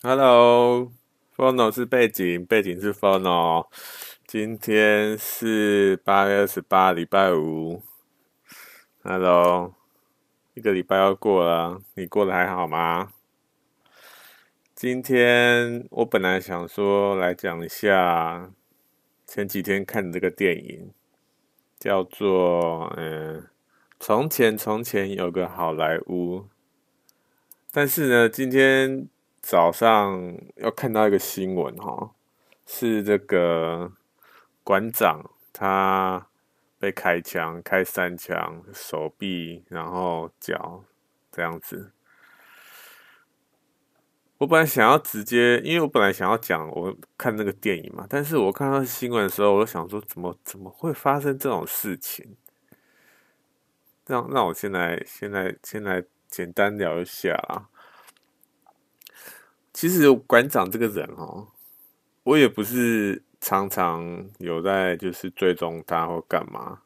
Hello，Phono 是背景，背景是 Phono。今天是八月二十八，礼拜五。Hello，一个礼拜要过了，你过得还好吗？今天我本来想说来讲一下前几天看的这个电影，叫做嗯，从前从前有个好莱坞。但是呢，今天。早上要看到一个新闻哈，是这个馆长他被开枪，开三枪，手臂然后脚这样子。我本来想要直接，因为我本来想要讲我看那个电影嘛，但是我看到新闻的时候，我就想说，怎么怎么会发生这种事情？让让我先来，先来，先来简单聊一下啊。其实馆长这个人哦，我也不是常常有在就是追踪他或干嘛，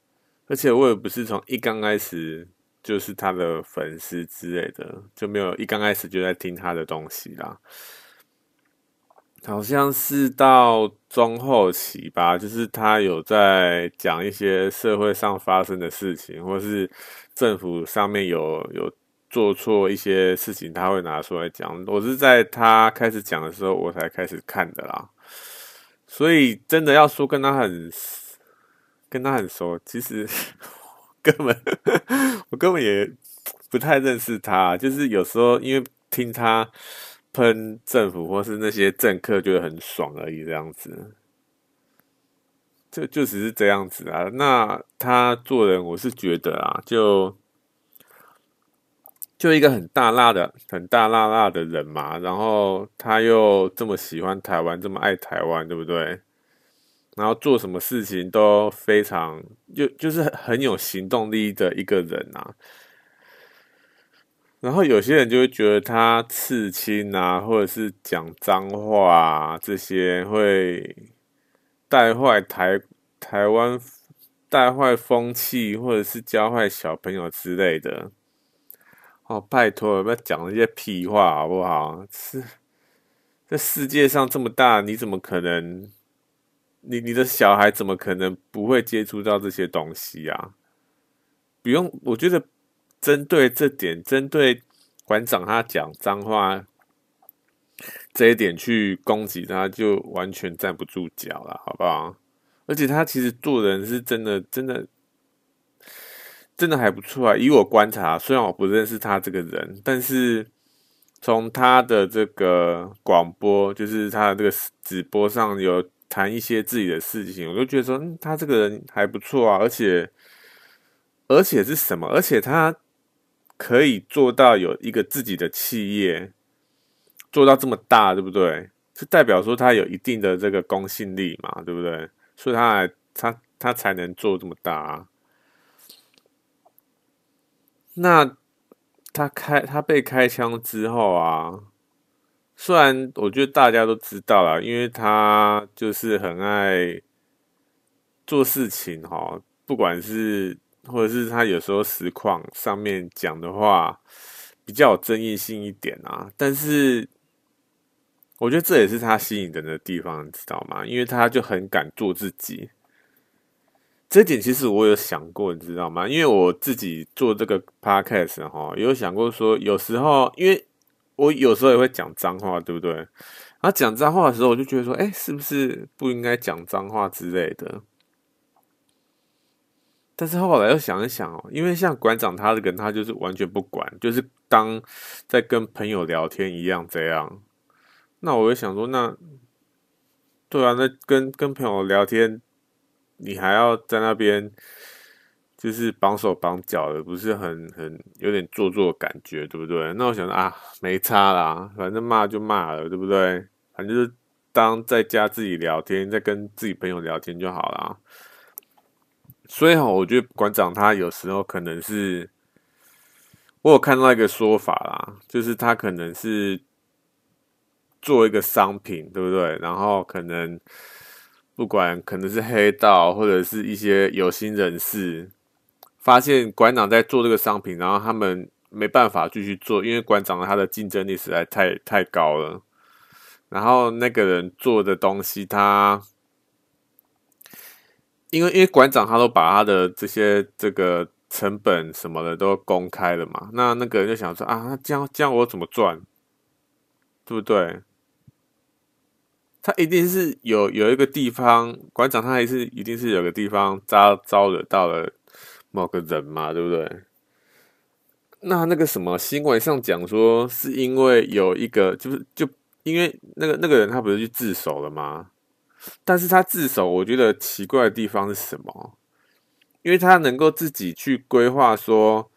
而且我也不是从一刚开始就是他的粉丝之类的，就没有一刚开始就在听他的东西啦。好像是到中后期吧，就是他有在讲一些社会上发生的事情，或是政府上面有有。做错一些事情，他会拿出来讲。我是在他开始讲的时候，我才开始看的啦。所以真的要说跟他很跟他很熟，其实 根本我根本也不太认识他。就是有时候因为听他喷政府或是那些政客，觉得很爽而已，这样子。就就只是这样子啊。那他做人，我是觉得啊，就。就一个很大辣的、很大辣辣的人嘛，然后他又这么喜欢台湾，这么爱台湾，对不对？然后做什么事情都非常，就就是很有行动力的一个人啊。然后有些人就会觉得他刺青啊，或者是讲脏话啊，这些会带坏台台湾，带坏风气，或者是教坏小朋友之类的。哦，拜托，不要讲那些屁话好不好？是，这世界上这么大，你怎么可能？你你的小孩怎么可能不会接触到这些东西啊？不用，我觉得针对这点，针对馆长他讲脏话这一点去攻击他，就完全站不住脚了，好不好？而且他其实做人是真的，真的。真的还不错啊！以我观察，虽然我不认识他这个人，但是从他的这个广播，就是他的这个直播上有谈一些自己的事情，我就觉得说，嗯，他这个人还不错啊！而且，而且是什么？而且他可以做到有一个自己的企业，做到这么大，对不对？是代表说他有一定的这个公信力嘛，对不对？所以他还他他才能做这么大啊。那他开他被开枪之后啊，虽然我觉得大家都知道了，因为他就是很爱做事情哈，不管是或者是他有时候实况上面讲的话比较有争议性一点啊，但是我觉得这也是他吸引人的地方，你知道吗？因为他就很敢做自己。这点其实我有想过，你知道吗？因为我自己做这个 podcast 哈，有想过说，有时候因为我有时候也会讲脏话，对不对？然后讲脏话的时候，我就觉得说，哎，是不是不应该讲脏话之类的？但是后来又想一想哦，因为像馆长他这个人，他就是完全不管，就是当在跟朋友聊天一样这样。那我就想说，那对啊，那跟跟朋友聊天。你还要在那边，就是绑手绑脚的，不是很很有点做作的感觉，对不对？那我想啊，没差啦，反正骂就骂了，对不对？反正就是当在家自己聊天，在跟自己朋友聊天就好啦。所以哈，我觉得馆长他有时候可能是，我有看到一个说法啦，就是他可能是做一个商品，对不对？然后可能。不管可能是黑道或者是一些有心人士，发现馆长在做这个商品，然后他们没办法继续做，因为馆长他的竞争力实在太太高了，然后那个人做的东西，他因为因为馆长他都把他的这些这个成本什么的都公开了嘛，那那个人就想说啊，这样这样我怎么赚，对不对？他一定是有有一个地方，馆长他还是一定是有个地方招招惹到了某个人嘛，对不对？那那个什么新闻上讲说，是因为有一个，就是就因为那个那个人他不是去自首了吗？但是他自首，我觉得奇怪的地方是什么？因为他能够自己去规划说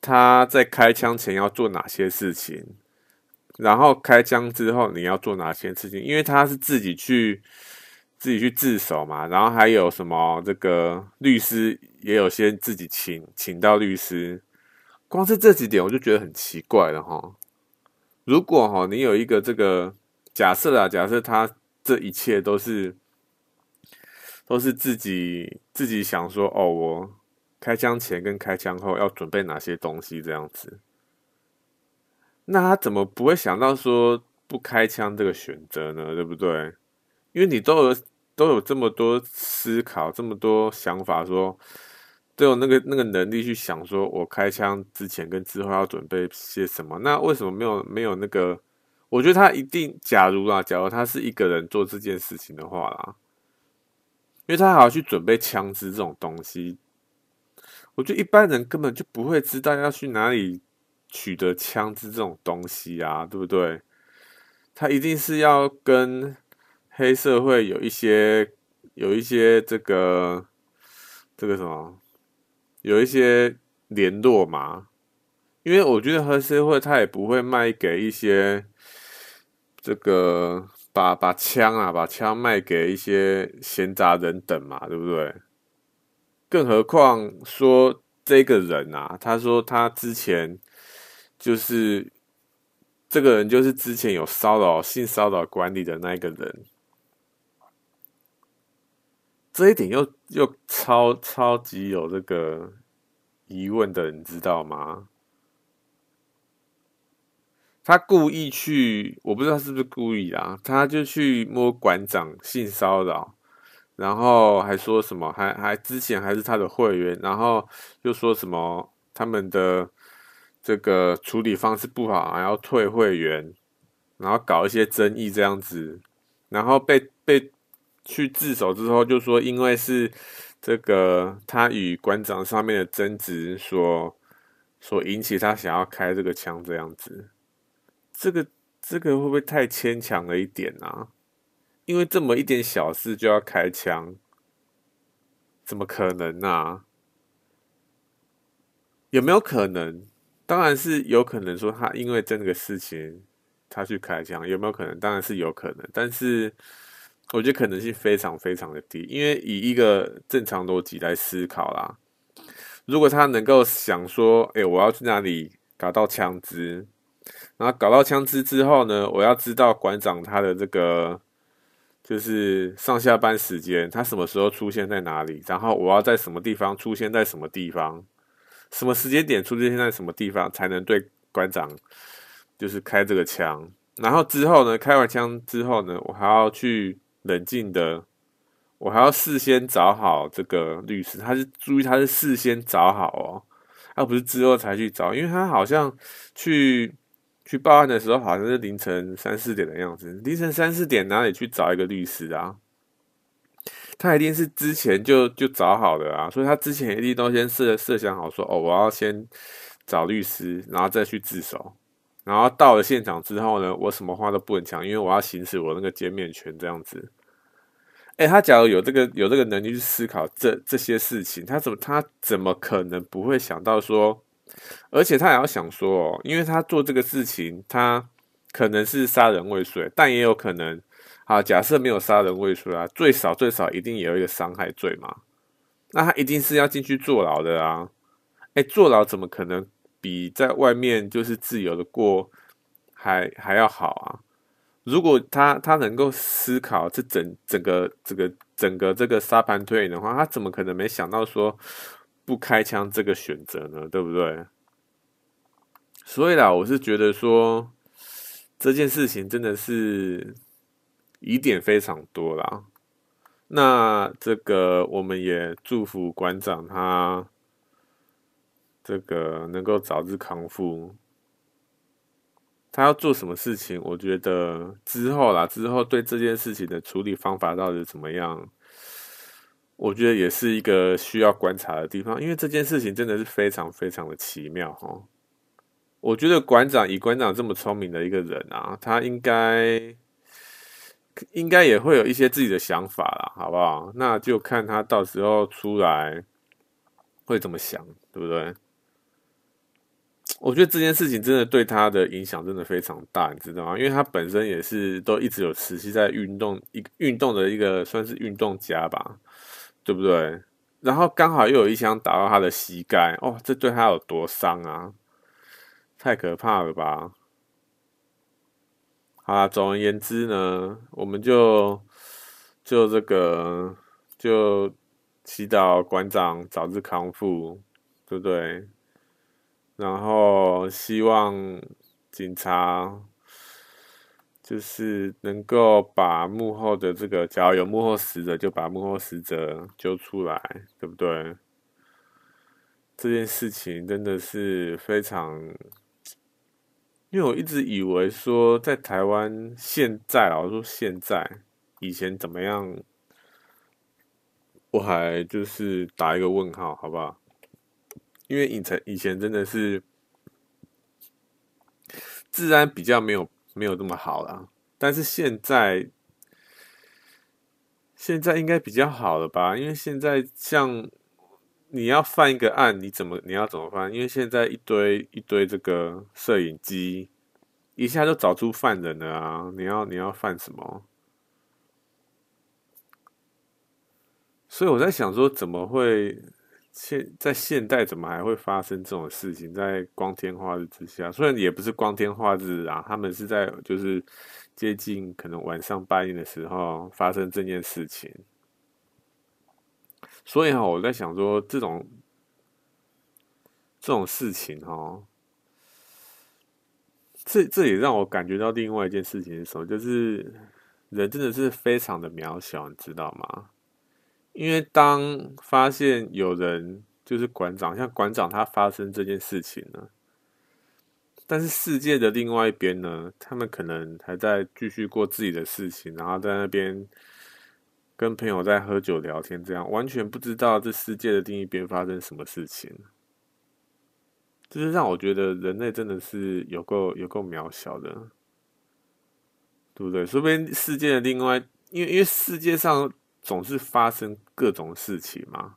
他在开枪前要做哪些事情，然后开枪之后你要做哪些事情？因为他是自己去自己去自首嘛，然后还有什么这个律师也有些自己请请到律师。光是这几点我就觉得很奇怪了哈。如果哈你有一个这个假设啊，假设他这一切都是都是自己自己想说哦，我开枪前跟开枪后要准备哪些东西这样子，那他怎么不会想到说不开枪这个选择呢？对不对？因为你都有都有这么多思考，这么多想法说。都有那个那个能力去想，说我开枪之前跟之后要准备些什么？那为什么没有没有那个？我觉得他一定，假如啊，假如他是一个人做这件事情的话啦，因为他还要去准备枪支这种东西，我觉得一般人根本就不会知道要去哪里取得枪支这种东西啊，对不对？他一定是要跟黑社会有一些有一些这个这个什么？有一些联络嘛，因为我觉得黑社会他也不会卖给一些这个把把枪啊，把枪卖给一些闲杂人等嘛，对不对？更何况说这个人啊，他说他之前就是这个人，就是之前有骚扰性骚扰管理的那个人。这一点又又超超级有这个疑问的，你知道吗？他故意去，我不知道是不是故意啊，他就去摸馆长性骚扰，然后还说什么，还还之前还是他的会员，然后又说什么他们的这个处理方式不好，还要退会员，然后搞一些争议这样子，然后被被。去自首之后，就说因为是这个他与馆长上面的争执所所引起，他想要开这个枪这样子。这个这个会不会太牵强了一点啊？因为这么一点小事就要开枪，怎么可能啊？有没有可能？当然是有可能说他因为这个事情他去开枪，有没有可能？当然是有可能，但是。我觉得可能性非常非常的低，因为以一个正常逻辑来思考啦，如果他能够想说，哎、我要去哪里搞到枪支，然后搞到枪支之后呢，我要知道馆长他的这个就是上下班时间，他什么时候出现在哪里，然后我要在什么地方出现在什么地方，什么时间点出现在什么地方才能对馆长就是开这个枪，然后之后呢，开完枪之后呢，我还要去。冷静的，我还要事先找好这个律师。他是注意，他是事先找好哦，而不是之后才去找。因为他好像去去报案的时候，好像是凌晨三四点的样子。凌晨三四点哪里去找一个律师啊？他一定是之前就就找好的啊，所以他之前一定都先设设想好说，哦，我要先找律师，然后再去自首。然后到了现场之后呢，我什么话都不能讲，因为我要行使我那个歼灭权，这样子。哎，他假如有这个有这个能力去思考这这些事情，他怎么他怎么可能不会想到说？而且他也要想说哦，因为他做这个事情，他可能是杀人未遂，但也有可能，啊，假设没有杀人未遂啊，最少最少一定也有一个伤害罪嘛。那他一定是要进去坐牢的啊。哎，坐牢怎么可能？比在外面就是自由的过还还要好啊！如果他他能够思考这整整个这个整个这个沙盘推演的话，他怎么可能没想到说不开枪这个选择呢？对不对？所以啦，我是觉得说这件事情真的是疑点非常多啦。那这个我们也祝福馆长他这个能够早日康复。他要做什么事情？我觉得之后啦，之后对这件事情的处理方法到底怎么样？我觉得也是一个需要观察的地方，因为这件事情真的是非常非常的奇妙哈。我觉得馆长以馆长这么聪明的一个人啊，他应该应该也会有一些自己的想法啦，好不好？那就看他到时候出来会怎么想，对不对？我觉得这件事情真的对他的影响真的非常大，你知道吗？因为他本身也是都一直有持续在运动，一运动的一个算是运动家吧，对不对？然后刚好又有一枪打到他的膝盖，哦，这对他有多伤啊！太可怕了吧！好啦，总而言之呢，我们就就这个就祈祷馆长早日康复，对不对？然后希望警察就是能够把幕后的这个，只要有幕后死者，就把幕后死者揪出来，对不对？这件事情真的是非常，因为我一直以为说在台湾现在，啊，我说现在以前怎么样，我还就是打一个问号，好不好？因为以前以前真的是治安比较没有没有这么好啦，但是现在现在应该比较好了吧？因为现在像你要犯一个案，你怎么你要怎么犯？因为现在一堆一堆这个摄影机，一下就找出犯人了啊！你要你要犯什么？所以我在想说，怎么会？现在现代怎么还会发生这种事情？在光天化日之下，虽然也不是光天化日啊，他们是在就是接近可能晚上半夜的时候发生这件事情。所以哈，我在想说，这种这种事情哈，这这也让我感觉到另外一件事情的时候，就是人真的是非常的渺小，你知道吗？因为当发现有人就是馆长，像馆长他发生这件事情呢，但是世界的另外一边呢，他们可能还在继续过自己的事情，然后在那边跟朋友在喝酒聊天，这样完全不知道这世界的另一边发生什么事情，就是让我觉得人类真的是有够有够渺小的，对不对？说不定世界的另外，因为因为世界上。总是发生各种事情嘛，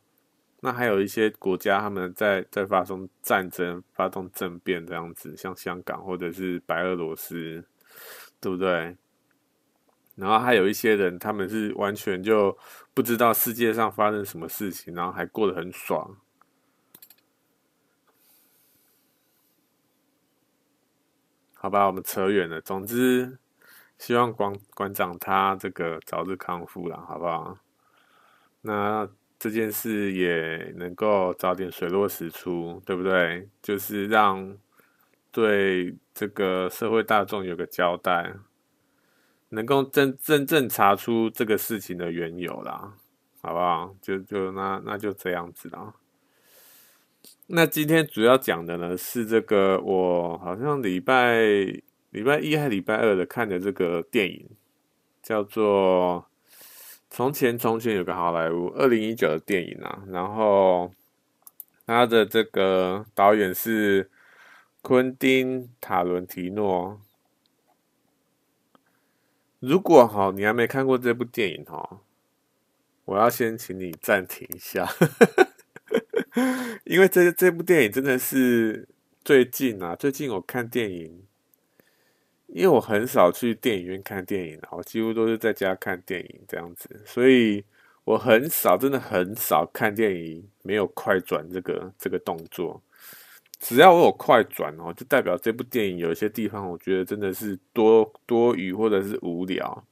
那还有一些国家他们在在发生战争、发动政变这样子，像香港或者是白俄罗斯，对不对？然后还有一些人，他们是完全就不知道世界上发生什么事情，然后还过得很爽。好吧，我们扯远了。总之。希望馆馆长他这个早日康复了，好不好？那这件事也能够早点水落石出，对不对？就是让对这个社会大众有个交代，能够真真正查出这个事情的缘由啦，好不好？就就那那就这样子啦。那今天主要讲的呢是这个，我好像礼拜。礼拜一还礼拜二的看的这个电影，叫做《从前从前有个好莱坞》，二零一九的电影啊。然后他的这个导演是昆汀·塔伦提诺。如果哈你还没看过这部电影哈，我要先请你暂停一下，因为这这部电影真的是最近啊，最近我看电影。因为我很少去电影院看电影，我几乎都是在家看电影这样子，所以我很少，真的很少看电影没有快转这个这个动作。只要我有快转哦，就代表这部电影有一些地方我觉得真的是多多余或者是无聊。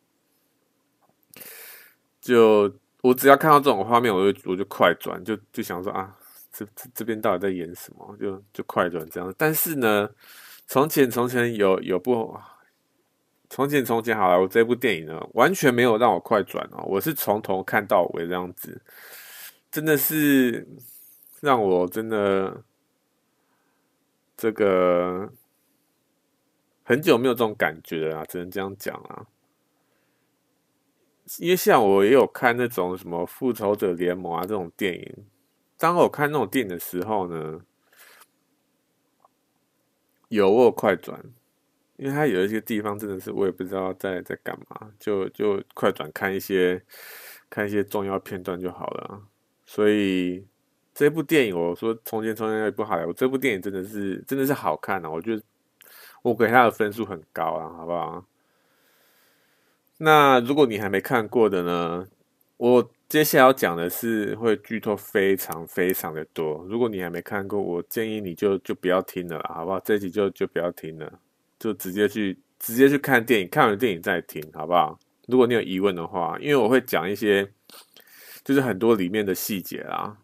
就我只要看到这种画面，我就我就快转，就就想说啊，这这这边到底在演什么？就就快转这样。但是呢，从前从前有有部。从前从前好莱坞这部电影呢，完全没有让我快转哦，我是从头看到尾这样子，真的是让我真的这个很久没有这种感觉了啊，只能这样讲啊。因为像我也有看那种什么复仇者联盟啊这种电影，当我看那种电影的时候呢，有我快转。因为它有一些地方真的是我也不知道在在干嘛，就就快转看一些看一些重要片段就好了。所以这部电影，我说从前从前有一部好莱坞，这部电影真的是真的是好看啊！我觉得我给他的分数很高啊，好不好？那如果你还没看过的呢，我接下来要讲的是会剧透非常非常的多。如果你还没看过，我建议你就就不要听了，好不好？这集就就不要听了。就直接去直接去看电影，看完电影再听，好不好？如果你有疑问的话，因为我会讲一些，就是很多里面的细节啦。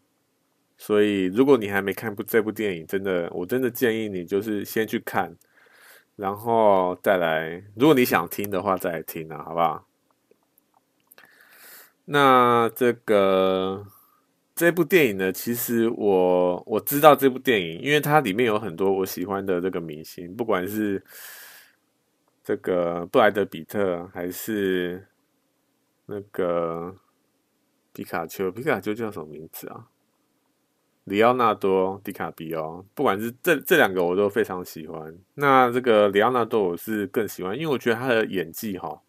所以如果你还没看部这部电影，真的，我真的建议你就是先去看，然后再来。如果你想听的话，再来听啊，好不好？那这个。这部电影呢，其实我我知道这部电影，因为它里面有很多我喜欢的这个明星，不管是这个布莱德彼特，还是那个皮卡丘，皮卡丘叫什么名字啊？里奥纳多·迪卡比奥，不管是这这两个，我都非常喜欢。那这个里奥纳多，我是更喜欢，因为我觉得他的演技哈。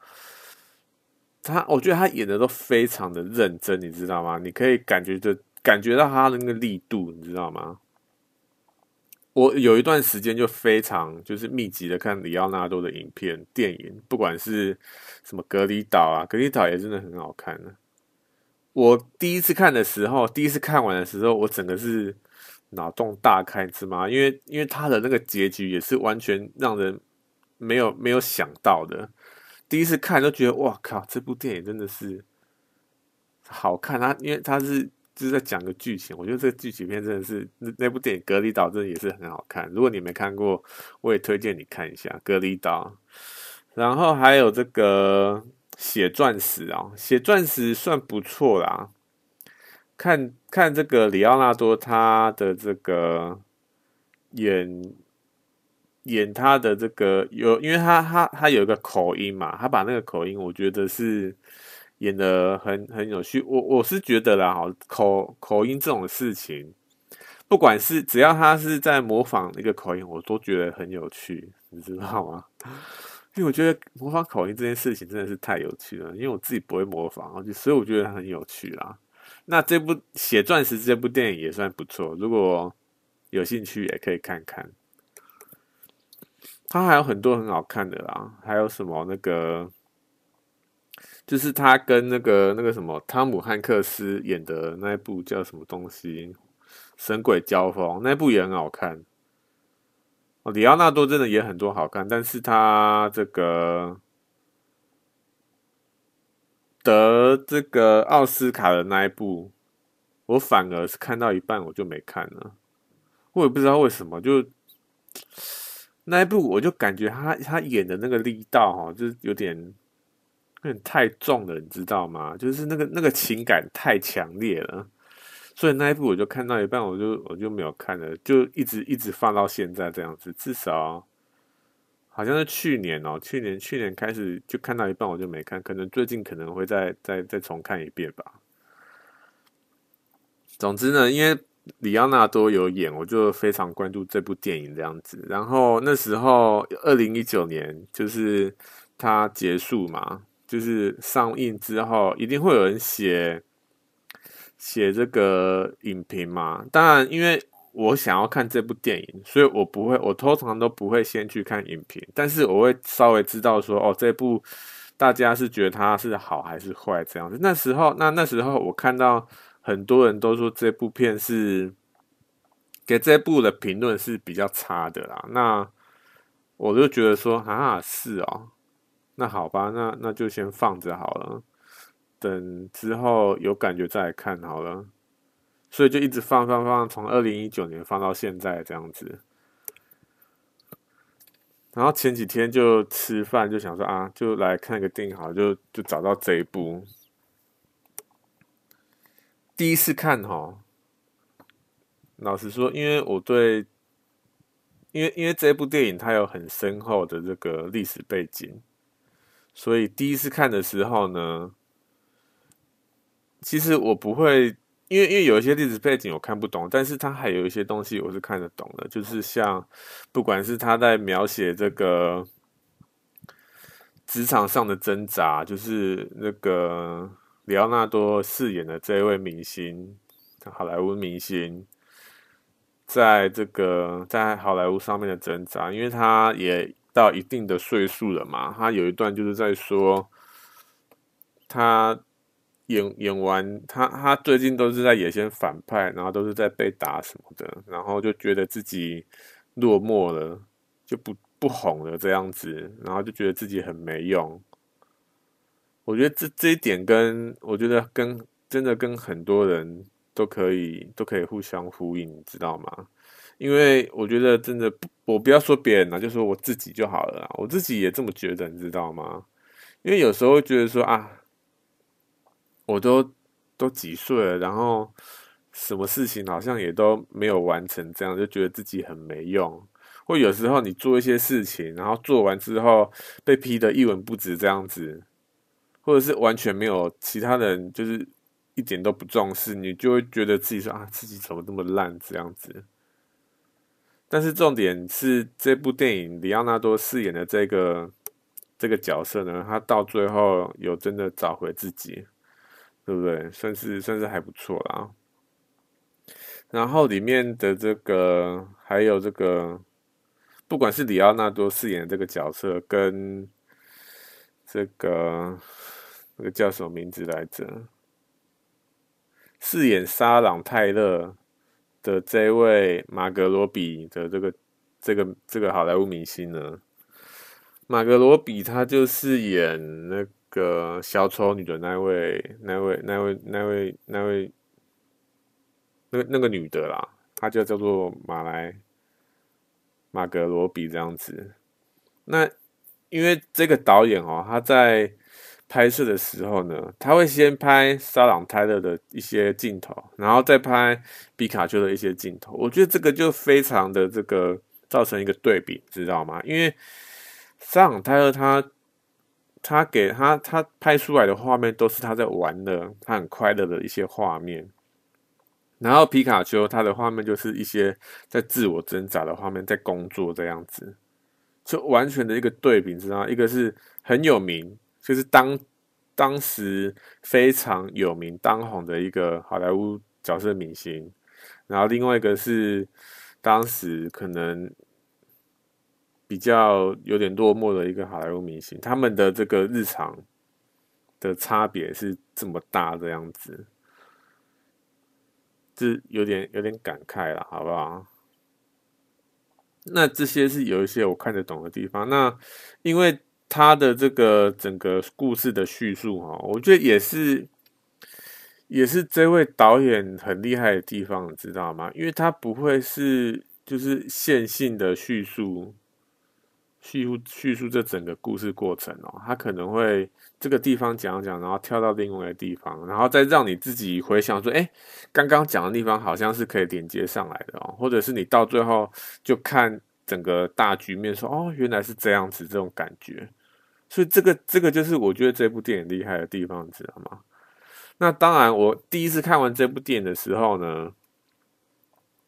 他，我觉得他演的都非常的认真，你知道吗？你可以感觉的感觉到他的那个力度，你知道吗？我有一段时间就非常就是密集的看里奥纳多的影片、电影，不管是什么《格里岛》啊，《格里岛》也真的很好看呢。我第一次看的时候，第一次看完的时候，我整个是脑洞大开，你知吗？因为因为他的那个结局也是完全让人没有没有想到的。第一次看都觉得哇靠，这部电影真的是好看啊！因为它是就是在讲个剧情，我觉得这个剧情片真的是那那部电影《隔离岛》真的也是很好看。如果你没看过，我也推荐你看一下《隔离岛》。然后还有这个《血钻石》啊，《血钻石》算不错啦。看看这个里奥纳多他的这个演。演他的这个有，因为他他他有一个口音嘛，他把那个口音，我觉得是演得很很有趣。我我是觉得啦，哈，口口音这种事情，不管是只要他是在模仿一个口音，我都觉得很有趣，你知道吗？因为我觉得模仿口音这件事情真的是太有趣了，因为我自己不会模仿，所以我觉得很有趣啦。那这部《血钻石》这部电影也算不错，如果有兴趣也可以看看。他还有很多很好看的啦，还有什么那个，就是他跟那个那个什么汤姆汉克斯演的那一部叫什么东西，《神鬼交锋》那部也很好看。里奥纳多真的也很多好看，但是他这个得这个奥斯卡的那一部，我反而是看到一半我就没看了，我也不知道为什么就。那一部我就感觉他他演的那个力道哈，就是有点有点太重了，你知道吗？就是那个那个情感太强烈了，所以那一部我就看到一半，我就我就没有看了，就一直一直放到现在这样子。至少好像是去年哦，去年去年开始就看到一半我就没看，可能最近可能会再再再重看一遍吧。总之呢，因为。里奥纳多有演，我就非常关注这部电影这样子。然后那时候二零一九年就是它结束嘛，就是上映之后一定会有人写写这个影评嘛。当然，因为我想要看这部电影，所以我不会，我通常都不会先去看影评，但是我会稍微知道说，哦，这部大家是觉得它是好还是坏这样子。那时候，那那时候我看到。很多人都说这部片是给这部的评论是比较差的啦，那我就觉得说啊，是哦，那好吧，那那就先放着好了，等之后有感觉再看好了，所以就一直放放放，从二零一九年放到现在这样子。然后前几天就吃饭，就想说啊，就来看个电影，好，就就找到这一部。第一次看哈，老实说，因为我对，因为因为这部电影它有很深厚的这个历史背景，所以第一次看的时候呢，其实我不会。因为因为有一些历史背景我看不懂，但是他还有一些东西我是看得懂的，就是像不管是他在描写这个职场上的挣扎，就是那个里奥纳多饰演的这一位明星，好莱坞明星，在这个在好莱坞上面的挣扎，因为他也到一定的岁数了嘛，他有一段就是在说他。演演完，他他最近都是在演些反派，然后都是在被打什么的，然后就觉得自己落寞了，就不不红了这样子，然后就觉得自己很没用。我觉得这这一点跟我觉得跟真的跟很多人都可以都可以互相呼应，你知道吗？因为我觉得真的，我不要说别人了，就说我自己就好了，我自己也这么觉得，你知道吗？因为有时候觉得说啊。我都都几岁了，然后什么事情好像也都没有完成，这样就觉得自己很没用。或有时候你做一些事情，然后做完之后被批得一文不值，这样子，或者是完全没有其他人，就是一点都不重视，你就会觉得自己说啊，自己怎么这么烂这样子。但是重点是这部电影里奥纳多饰演的这个这个角色呢，他到最后有真的找回自己。对不对？算是算是还不错啦。然后里面的这个还有这个，不管是里奥纳多饰演这个角色，跟这个那个叫什么名字来着？饰演沙朗泰勒的这位马格罗比的这个这个这个好莱坞明星呢？马格罗比他就是演那个。小丑女的那位、那位、那位、那位、那位，那个那个女的啦，她就叫做马来马格罗比这样子。那因为这个导演哦，他在拍摄的时候呢，他会先拍沙朗泰勒的一些镜头，然后再拍皮卡丘的一些镜头。我觉得这个就非常的这个造成一个对比，知道吗？因为沙朗泰勒他。他给他他拍出来的画面都是他在玩的，他很快乐的一些画面。然后皮卡丘他的画面就是一些在自我挣扎的画面，在工作这样子，就完全的一个对比，知道？一个是很有名，就是当当时非常有名当红的一个好莱坞角色明星，然后另外一个是当时可能。比较有点落寞的一个好莱坞明星，他们的这个日常的差别是这么大的样子，这有点有点感慨了，好不好？那这些是有一些我看得懂的地方。那因为他的这个整个故事的叙述哈，我觉得也是也是这位导演很厉害的地方，你知道吗？因为他不会是就是线性的叙述。叙述叙述这整个故事过程哦，他可能会这个地方讲讲，然后跳到另外一个地方，然后再让你自己回想说，哎，刚刚讲的地方好像是可以连接上来的哦，或者是你到最后就看整个大局面说，哦，原来是这样子，这种感觉。所以这个这个就是我觉得这部电影厉害的地方，知道吗？那当然，我第一次看完这部电影的时候呢，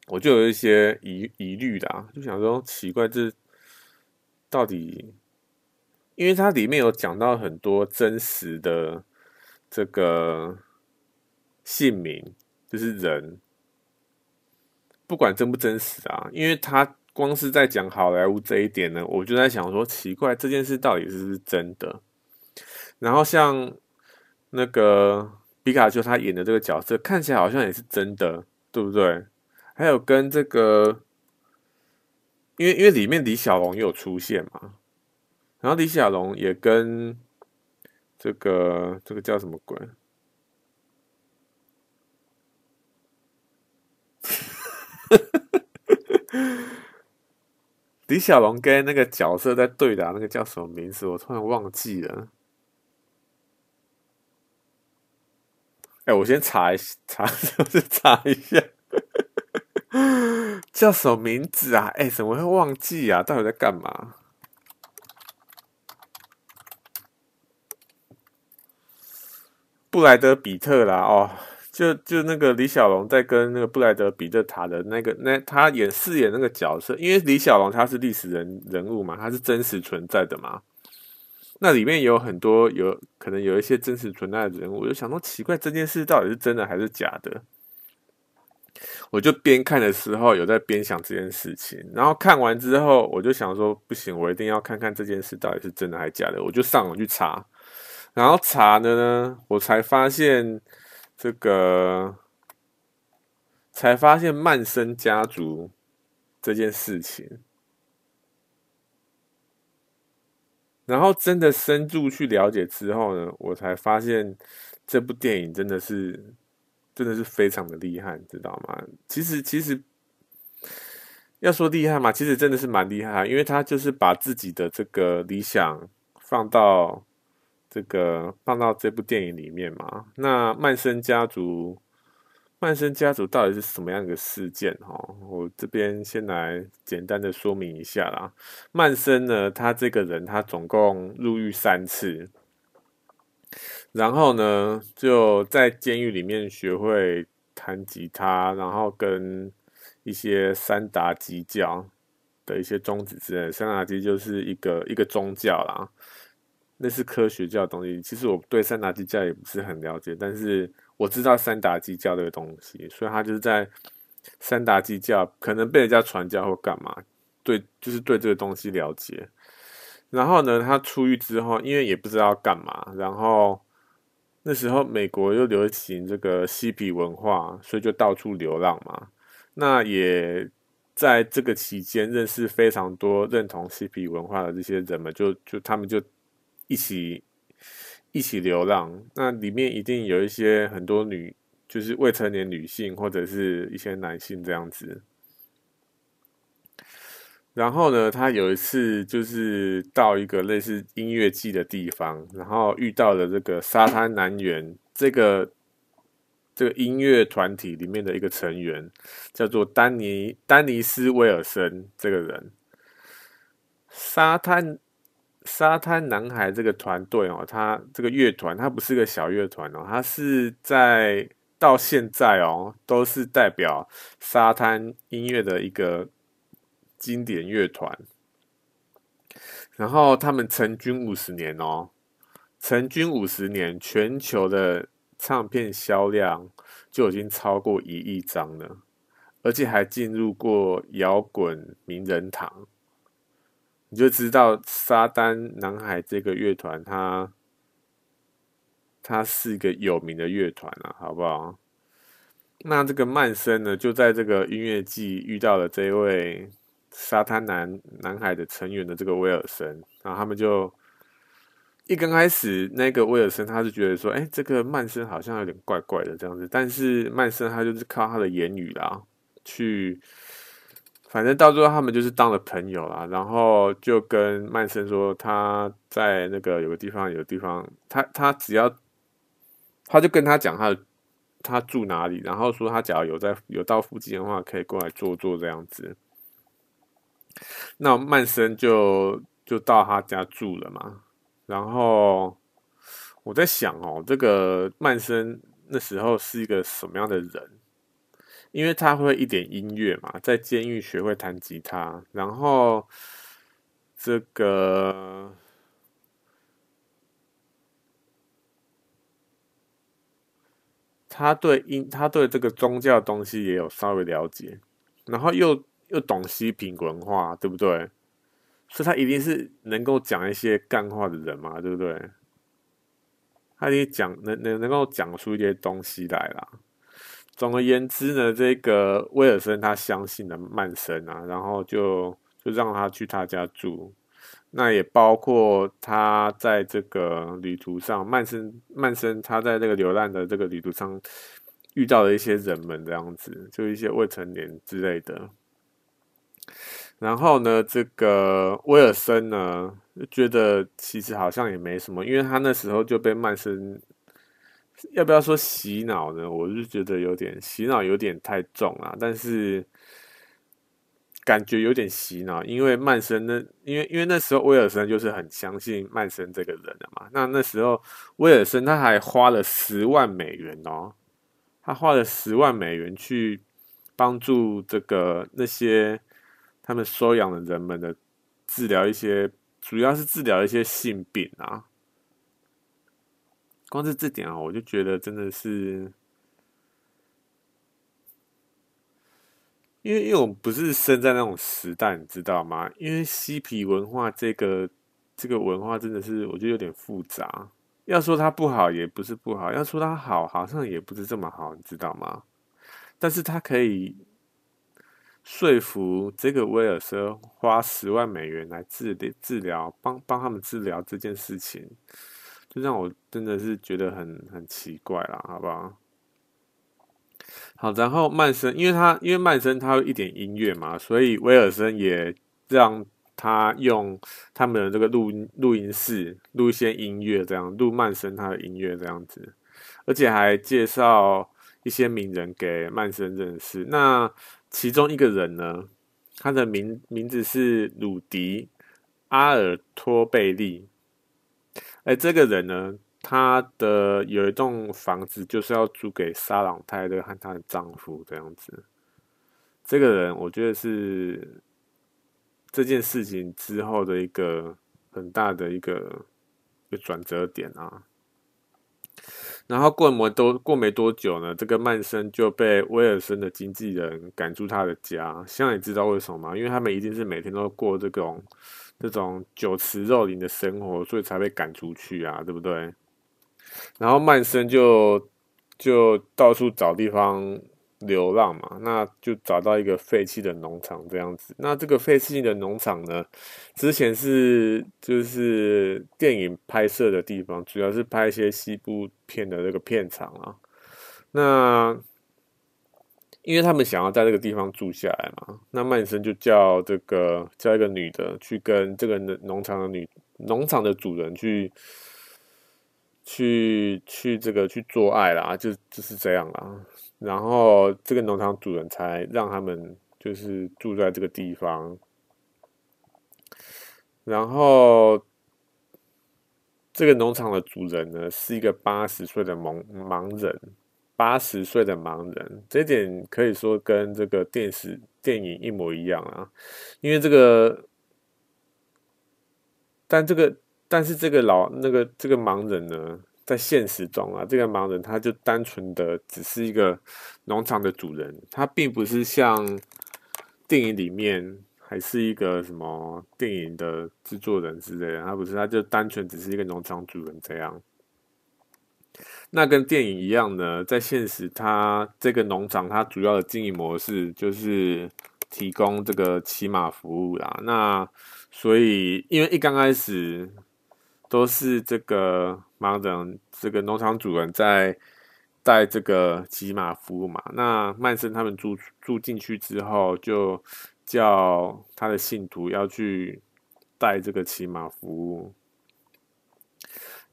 我就有一些疑疑虑的啊，就想说奇怪这。到底，因为它里面有讲到很多真实的这个姓名，就是人，不管真不真实啊。因为他光是在讲好莱坞这一点呢，我就在想说，奇怪，这件事到底是不是真的？然后像那个皮卡丘他演的这个角色，看起来好像也是真的，对不对？还有跟这个。因为因为里面李小龙有出现嘛，然后李小龙也跟这个这个叫什么鬼？李小龙跟那个角色在对打，那个叫什么名字？我突然忘记了。哎、我先查一查，就是查一下，叫什么名字啊？哎、怎么会忘记啊？到底在干嘛？布莱德彼特啦，哦。就就那个李小龙在跟那个布莱德彼特塔的那个那他演饰演那个角色，因为李小龙他是历史人人物嘛，他是真实存在的嘛。那里面有很多有可能有一些真实存在的人物，我就想说奇怪，这件事到底是真的还是假的？我就边看的时候有在边想这件事情，然后看完之后我就想说不行，我一定要看看这件事到底是真的还是假的。我就上网去查，然后查的呢，我才发现。这个才发现曼森家族这件事情，然后真的深入去了解之后呢，我才发现这部电影真的是真的是非常的厉害，知道吗？其实其实要说厉害嘛，其实真的是蛮厉害，因为他就是把自己的这个理想放到。这个放到这部电影里面嘛？那曼森家族，曼森家族到底是什么样的事件？哈，我这边先来简单的说明一下啦。曼森呢，他这个人，他总共入狱三次，然后呢，就在监狱里面学会弹吉他，然后跟一些三达基教的一些宗旨之类，三达基就是一个一个宗教啦。那是科学教的东西，其实我对三达基教也不是很了解，但是我知道三达基教这个东西，所以他就是在三达基教可能被人家传教或干嘛，对，就是对这个东西了解。然后呢，他出狱之后，因为也不知道干嘛，然后那时候美国又流行这个嬉皮文化，所以就到处流浪嘛。那也在这个期间认识非常多认同嬉皮文化的这些人们，就就他们就。一起一起流浪，那里面一定有一些很多女，就是未成年女性或者是一些男性这样子。然后呢，他有一次就是到一个类似音乐季的地方，然后遇到了这个沙滩男园这个这个音乐团体里面的一个成员，叫做丹尼丹尼斯威尔森这个人，沙滩。沙滩男孩这个团队哦，他这个乐团，他不是个小乐团哦，他是在到现在哦，都是代表沙滩音乐的一个经典乐团。然后他们成军五十年哦，成军五十年，全球的唱片销量就已经超过一亿张了，而且还进入过摇滚名人堂。你就知道沙丹男孩这个乐团，他他是一个有名的乐团啊，好不好？那这个曼森呢，就在这个音乐季遇到了这位沙滩男男孩的成员的这个威尔森，然后他们就一刚开始，那个威尔森他是觉得说，哎，这个曼森好像有点怪怪的这样子，但是曼森他就是靠他的言语啦去。反正到最后，他们就是当了朋友啦。然后就跟曼森说，他在那个有个地方，有个地方，他他只要，他就跟他讲他他住哪里，然后说他假如有在有到附近的话，可以过来坐坐这样子。那曼森就就到他家住了嘛。然后我在想哦，这个曼森那时候是一个什么样的人？因为他会一点音乐嘛，在监狱学会弹吉他，然后这个他对音，他对这个宗教东西也有稍微了解，然后又又懂西平文化，对不对？所以他一定是能够讲一些干话的人嘛，对不对？他一讲能能能够讲出一些东西来啦。总而言之呢，这个威尔森他相信了曼森啊，然后就就让他去他家住。那也包括他在这个旅途上，曼森曼森他在这个流浪的这个旅途上遇到了一些人们这样子，就一些未成年之类的。然后呢，这个威尔森呢，觉得其实好像也没什么，因为他那时候就被曼森，要不要说洗脑呢？我就觉得有点洗脑，有点太重了。但是感觉有点洗脑，因为曼森呢，因为因为那时候威尔森就是很相信曼森这个人的嘛。那那时候威尔森他还花了十万美元哦，他花了十万美元去帮助这个那些。他们收养了人们的治疗一些，主要是治疗一些性病啊。光是这点啊，我就觉得真的是，因为因为我们不是生在那种时代，你知道吗？因为嬉皮文化这个这个文化真的是，我觉得有点复杂。要说它不好，也不是不好；要说它好，好像也不是这么好，你知道吗？但是它可以。说服这个威尔森花十万美元来治治疗，帮帮他们治疗这件事情，就让我真的是觉得很很奇怪啦，好不好？好，然后曼森，因为他因为曼森他有一点音乐嘛，所以威尔森也让他用他们的这个录音录音室录一些音乐，这样录曼森他的音乐这样子，而且还介绍一些名人给曼森认识。那其中一个人呢，他的名名字是鲁迪·阿尔托贝利。哎，这个人呢，他的有一栋房子就是要租给沙朗泰勒和她的丈夫这样子。这个人，我觉得是这件事情之后的一个很大的一个一个转折点啊。然后过没多过没多久呢，这个曼森就被威尔森的经纪人赶出他的家。现在你知道为什么吗？因为他们一定是每天都过这种这种酒池肉林的生活，所以才被赶出去啊，对不对？然后曼森就就到处找地方。流浪嘛，那就找到一个废弃的农场这样子。那这个废弃的农场呢，之前是就是电影拍摄的地方，主要是拍一些西部片的这个片场啊。那因为他们想要在这个地方住下来嘛，那曼森就叫这个叫一个女的去跟这个农场的女农场的主人去去去这个去做爱啦，就就是这样啦。然后这个农场主人才让他们就是住在这个地方。然后这个农场的主人呢，是一个八十岁的盲盲人，八十岁的盲人，这点可以说跟这个电视电影一模一样啊。因为这个，但这个但是这个老那个这个盲人呢，在现实中啊，这个盲人他就单纯的只是一个农场的主人，他并不是像电影里面还是一个什么电影的制作人之类的，他不是，他就单纯只是一个农场主人这样。那跟电影一样呢，在现实，他这个农场他主要的经营模式就是提供这个骑马服务啦。那所以，因为一刚开始都是这个。盲人这个农场主人在带这个骑马服务嘛？那曼森他们住住进去之后，就叫他的信徒要去带这个骑马服务。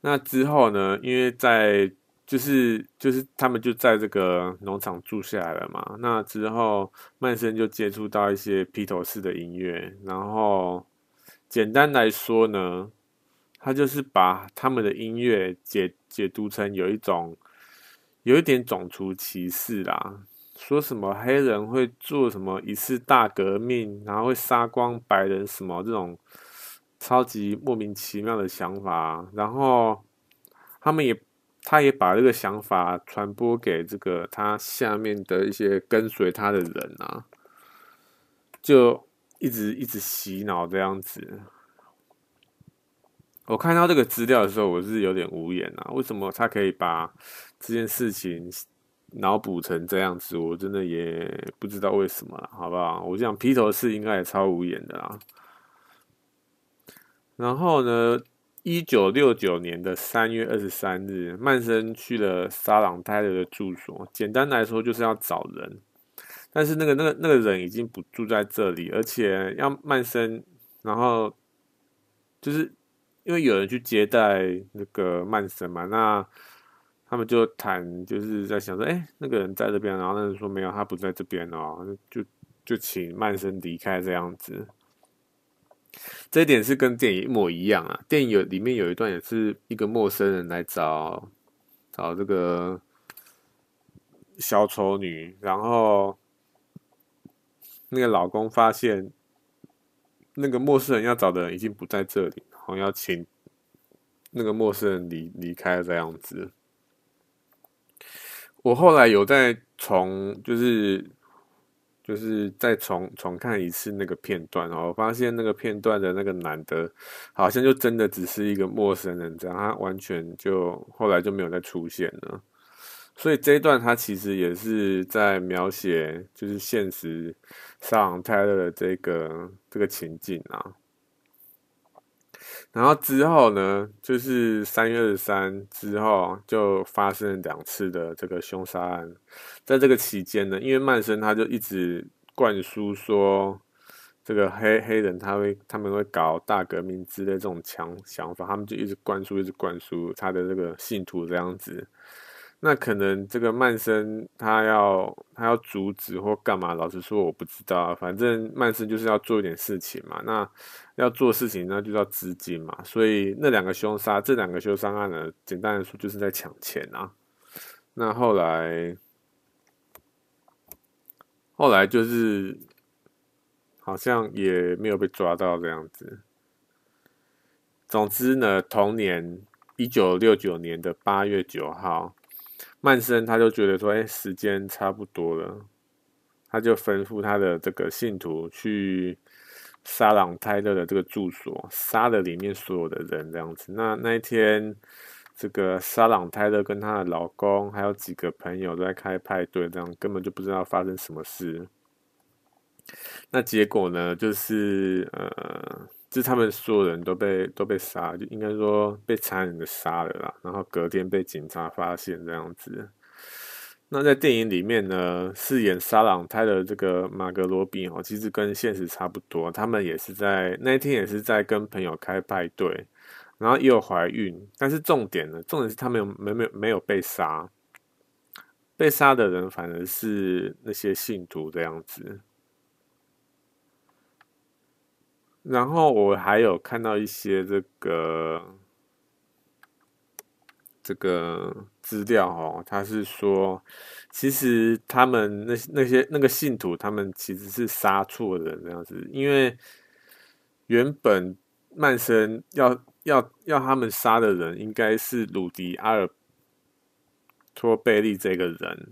那之后呢？因为在就是就是他们就在这个农场住下来了嘛。那之后曼森就接触到一些披头士的音乐，然后简单来说呢。他就是把他们的音乐解解读成有一种有一点种族歧视啦，说什么黑人会做什么一次大革命，然后会杀光白人什么这种超级莫名其妙的想法，然后他们也他也把这个想法传播给这个他下面的一些跟随他的人啊，就一直一直洗脑这样子。我看到这个资料的时候，我是有点无言啊。为什么他可以把这件事情脑补成这样子？我真的也不知道为什么了，好不好？我想披头士应该也超无言的啦。然后呢，一九六九年的三月二十三日，曼森去了沙朗泰勒的住所。简单来说，就是要找人。但是那个那个那个人已经不住在这里，而且要曼森，然后就是因为有人去接待那个曼森嘛，那他们就谈，就是在想说，哎，那个人在这边，然后那人说没有，他不在这边哦，就就请曼森离开这样子。这一点是跟电影一模一样啊，电影有里面有一段也是一个陌生人来找找这个小丑女，然后。那个老公发现，那个陌生人要找的人已经不在这里，然后要请那个陌生人离离开这样子。我后来有再重，就是就是再重重看一次那个片段，然后发现那个片段的那个男的，好像就真的只是一个陌生人这样，他完全就后来就没有再出现了。所以这一段他其实也是在描写，就是现实上泰勒的这个这个情境啊。然后之后呢，就是三月二十三之后就发生两次的这个凶杀案。在这个期间呢，因为曼森他就一直灌输说，这个黑黑人他会他们会搞大革命之类这种强想法，他们就一直灌输一直灌输他的这个信徒这样子。那可能这个曼森他要他要阻止或干嘛？老实说我不知道，反正曼森就是要做一点事情嘛。那要做事情，那就要资金嘛。所以那两个凶杀，这两个凶杀案呢，简单来说就是在抢钱啊。那后来后来就是好像也没有被抓到这样子。总之呢，同年一九六九年的八月九号。曼森他就觉得说，哎，时间差不多了，他就吩咐他的这个信徒去沙朗泰勒的这个住所，杀了里面所有的人，这样子。那那一天，这个沙朗泰勒跟她的老公还有几个朋友都在开派对，这样根本就不知道发生什么事。那结果呢，就是呃。是他们所有人都被都被杀，就应该说被残忍的杀了啦。然后隔天被警察发现这样子。那在电影里面呢，饰演沙朗泰的这个马格罗比哦，其实跟现实差不多。他们也是在那一天也是在跟朋友开派对，然后也有怀孕。但是重点呢，重点是他们有没没没有被杀，被杀的人反而是那些信徒这样子。然后我还有看到一些这个这个资料哦，他是说，其实他们那那些那个信徒，他们其实是杀错人这样子，因为原本曼森要要要他们杀的人，应该是鲁迪阿尔托贝利这个人。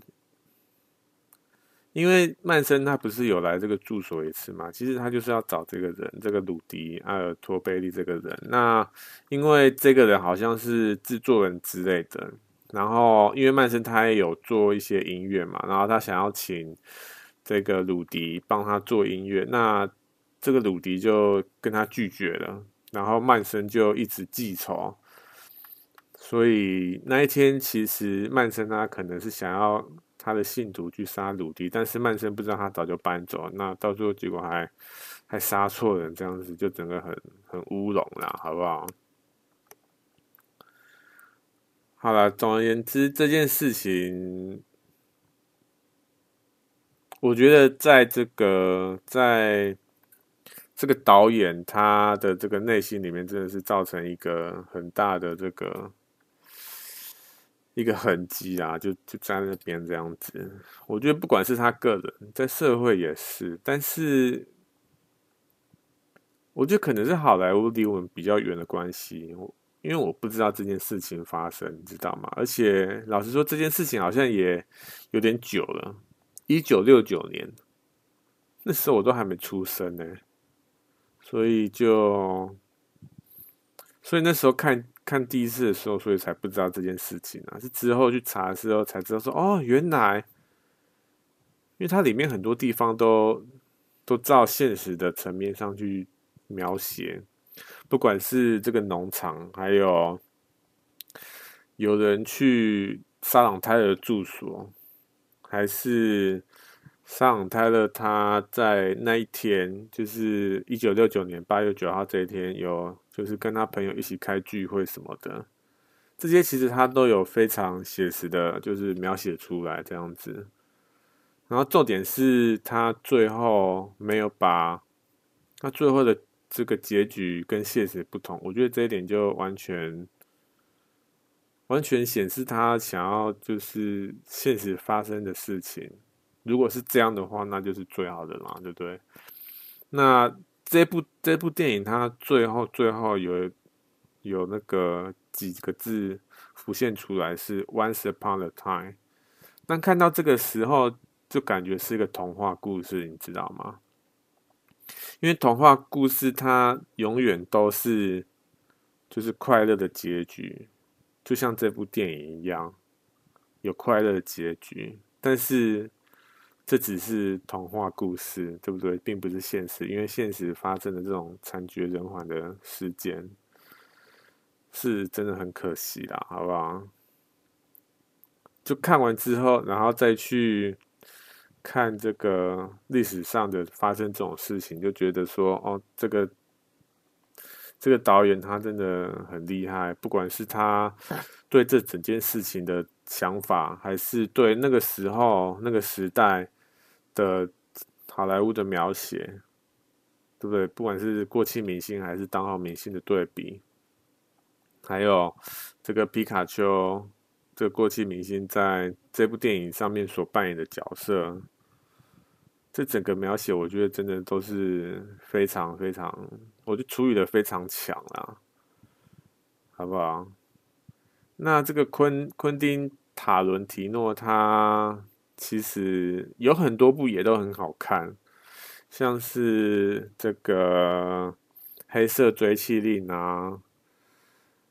因为曼森他不是有来这个住所一次嘛，其实他就是要找这个人，这个鲁迪阿尔托贝利这个人。那因为这个人好像是制作人之类的，然后因为曼森他也有做一些音乐嘛，然后他想要请这个鲁迪帮他做音乐，那这个鲁迪就跟他拒绝了，然后曼森就一直记仇，所以那一天其实曼森他可能是想要。他的信徒去杀鲁迪，但是曼森不知道他早就搬走，那到最后结果还还杀错人，这样子就整个很很乌龙啦，好不好？好了，总而言之，这件事情，我觉得在这个在这个导演他的这个内心里面，真的是造成一个很大的这个。一个痕迹啊，就就在那边这样子。我觉得不管是他个人，在社会也是。但是，我觉得可能是好莱坞离我们比较远的关系，因为我不知道这件事情发生，你知道吗？而且老实说，这件事情好像也有点久了，一九六九年，那时候我都还没出生呢，所以就，所以那时候看。看第一次的时候，所以才不知道这件事情啊，是之后去查的时候才知道说，哦，原来，因为它里面很多地方都都照现实的层面上去描写，不管是这个农场，还有有人去沙朗泰勒的住所，还是沙朗泰勒他在那一天，就是一九六九年八月九号这一天，有就是跟他朋友一起开聚会什么的，这些其实他都有非常写实的，就是描写出来这样子。然后重点是他最后没有把他最后的这个结局跟现实不同，我觉得这一点就完全完全显示他想要就是现实发生的事情。如果是这样的话，那就是最好的嘛，对不对？那这部这部电影，它最后最后有有那个几个字浮现出来，是 “Once upon a time”。但看到这个时候，就感觉是一个童话故事，你知道吗？因为童话故事它永远都是就是快乐的结局，就像这部电影一样，有快乐的结局，但是。这只是童话故事，对不对？并不是现实，因为现实发生的这种惨绝人寰的事件，是真的很可惜啦，好不好？就看完之后，然后再去看这个历史上的发生这种事情，就觉得说，哦，这个这个导演他真的很厉害，不管是他对这整件事情的想法，还是对那个时候那个时代。的好莱坞的描写，对不对？不管是过气明星还是当红明星的对比，还有这个皮卡丘这个过气明星在这部电影上面所扮演的角色，这整个描写我觉得真的都是非常非常，我觉得处理的非常强啦，好不好？那这个昆昆汀塔伦提诺他。其实有很多部也都很好看，像是这个《黑色追缉令》啊，《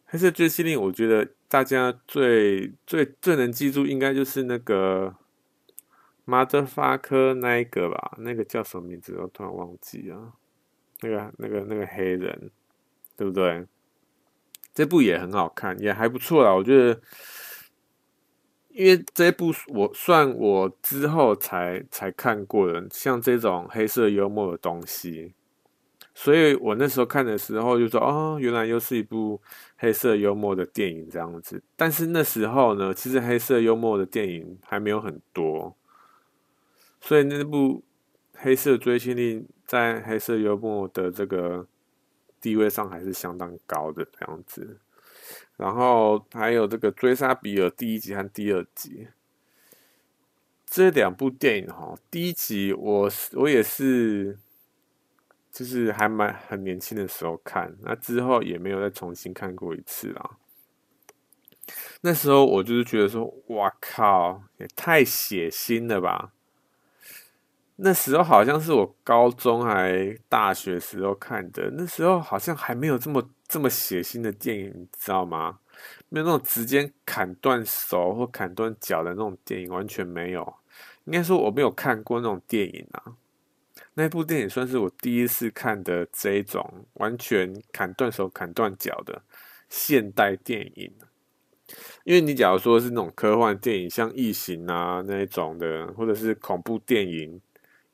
黑色追缉令》，我觉得大家最最最能记住，应该就是那个 Mother 发科那一个吧，那个叫什么名字？我突然忘记了，那个那个那个黑人，对不对？这部也很好看，也还不错啦，我觉得。因为这部我算我之后才才看过的，像这种黑色幽默的东西，所以我那时候看的时候就说：“哦，原来又是一部黑色幽默的电影这样子。”但是那时候呢，其实黑色幽默的电影还没有很多，所以那部《黑色追星令》在黑色幽默的这个地位上还是相当高的这样子。然后还有这个《追杀比尔》第一集和第二集，这两部电影哈，第一集我我也是，就是还蛮很年轻的时候看，那之后也没有再重新看过一次啦。那时候我就是觉得说，哇靠，也太血腥了吧！那时候好像是我高中还大学时候看的，那时候好像还没有这么这么血腥的电影，你知道吗？没有那种直接砍断手或砍断脚的那种电影，完全没有。应该说我没有看过那种电影啊。那部电影算是我第一次看的这一种完全砍断手、砍断脚的现代电影。因为你假如说是那种科幻电影，像《异形》啊那一种的，或者是恐怖电影。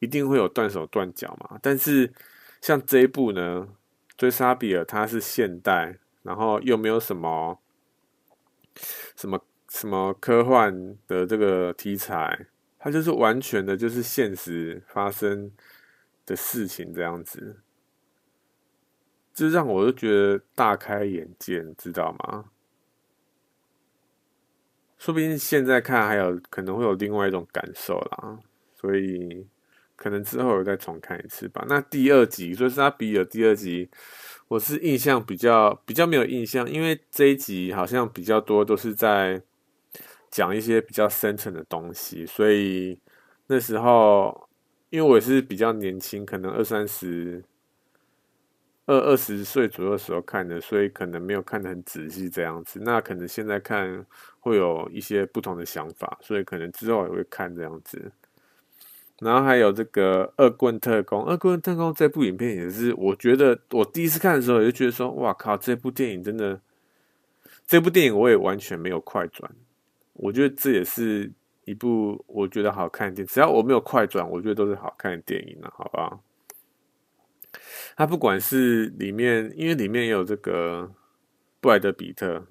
一定会有断手断脚嘛？但是像这一部呢，《追杀比尔》它是现代，然后又没有什么什么什么科幻的这个题材，它就是完全的，就是现实发生的事情这样子，这让我都觉得大开眼界，知道吗？说不定现在看还有可能会有另外一种感受啦，所以。可能之后有再重看一次吧。那第二集，就是他比尔第二集，我是印象比较比较没有印象，因为这一集好像比较多都是在讲一些比较深层的东西，所以那时候因为我是比较年轻，可能二三十、二二十岁左右的时候看的，所以可能没有看得很仔细这样子。那可能现在看会有一些不同的想法，所以可能之后也会看这样子。然后还有这个《恶棍特工》，《恶棍特工》这部影片也是，我觉得我第一次看的时候，我就觉得说，哇靠，这部电影真的，这部电影我也完全没有快转。我觉得这也是一部我觉得好看的电影，只要我没有快转，我觉得都是好看的电影了，好不好？他不管是里面，因为里面也有这个布莱德彼特，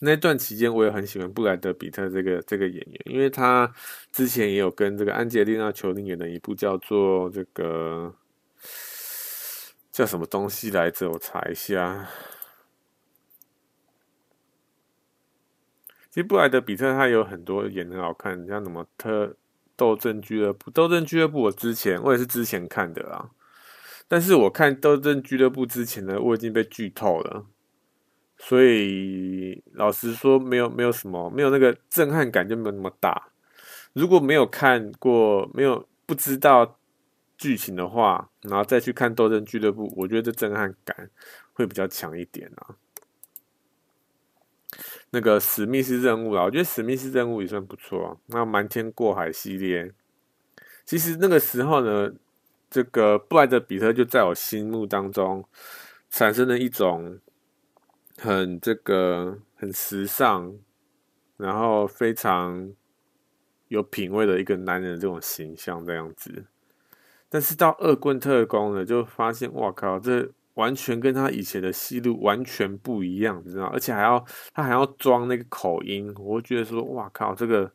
那段期间我也很喜欢布莱德彼特这个这个演员，因为他之前也有跟这个安吉丽娜裘莉演的一部叫做这个叫什么东西来着？我查一下。其实布莱德彼特他有很多演很好看，像什么特斗争俱乐部，斗争俱乐部我之前我也是之前看的啦。但是我看《斗争俱乐部》之前呢，我已经被剧透了，所以老实说，没有没有什么，没有那个震撼感就没有那么大。如果没有看过，没有不知道剧情的话，然后再去看《斗争俱乐部》，我觉得这震撼感会比较强一点啊。那个史密斯任务啊，我觉得史密斯任务也算不错啊。那瞒天过海系列，其实那个时候呢。这个布莱德彼特就在我心目当中产生了一种很这个很时尚，然后非常有品味的一个男人这种形象这样子。但是到恶棍特工呢，就发现哇靠，这完全跟他以前的戏路完全不一样，你知道？而且还要他还要装那个口音，我觉得说哇靠，这个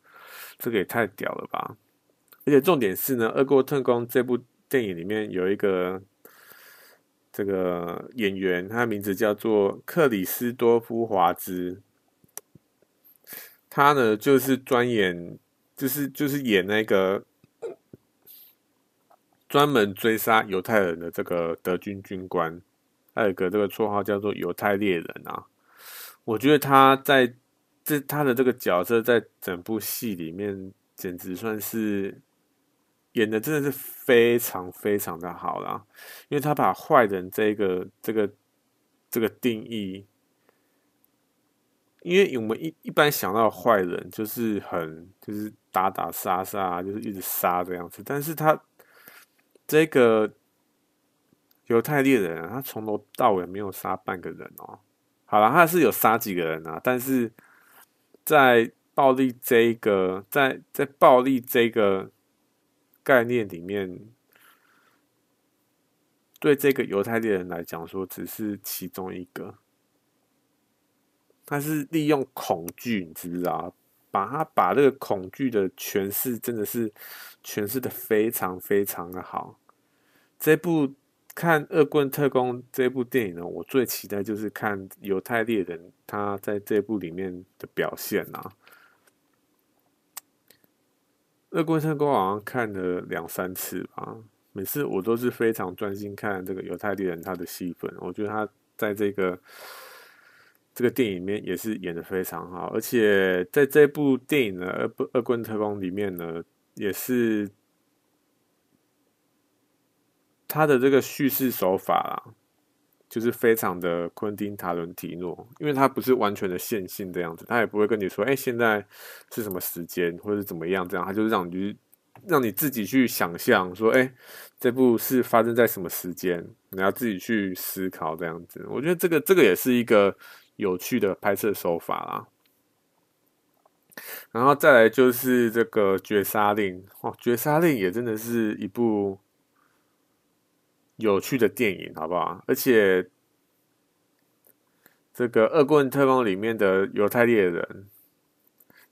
这个也太屌了吧！而且重点是呢，恶棍特工这部。电影里面有一个这个演员，他的名字叫做克里斯多夫华兹。他呢就是专演，就是就是演那个专门追杀犹太人的这个德军军官，还有个这个绰号叫做犹太猎人啊。我觉得他在这他的这个角色在整部戏里面简直算是。演的真的是非常非常的好啦，因为他把坏人这个这个这个定义，因为我们一一般想到坏人就是很就是打打杀杀，就是一直杀这样子，但是他这个犹太猎人啊，他从头到尾没有杀半个人哦。好了，他是有杀几个人啊，但是在暴力这个，在在暴力这个。概念里面，对这个犹太猎人来讲说，只是其中一个。他是利用恐惧，你知不知道？把他把这个恐惧的诠释，真的是诠释的非常非常的好。这部看《恶棍特工》这部电影呢，我最期待就是看犹太猎人他在这部里面的表现啊。《恶棍特工》好像看了两三次吧，每次我都是非常专心看这个犹太猎人他的戏份。我觉得他在这个这个电影里面也是演的非常好，而且在这部电影的《恶恶棍特工》里面呢，也是他的这个叙事手法啦。就是非常的昆汀塔伦提诺，因为他不是完全的线性这样子，他也不会跟你说，哎、现在是什么时间或者是怎么样这样，他就是让你让你自己去想象，说，哎、这部是发生在什么时间，你要自己去思考这样子。我觉得这个这个也是一个有趣的拍摄手法啦。然后再来就是这个绝杀令哦，绝杀令也真的是一部。有趣的电影，好不好？而且，这个《恶棍特工》里面的犹太猎人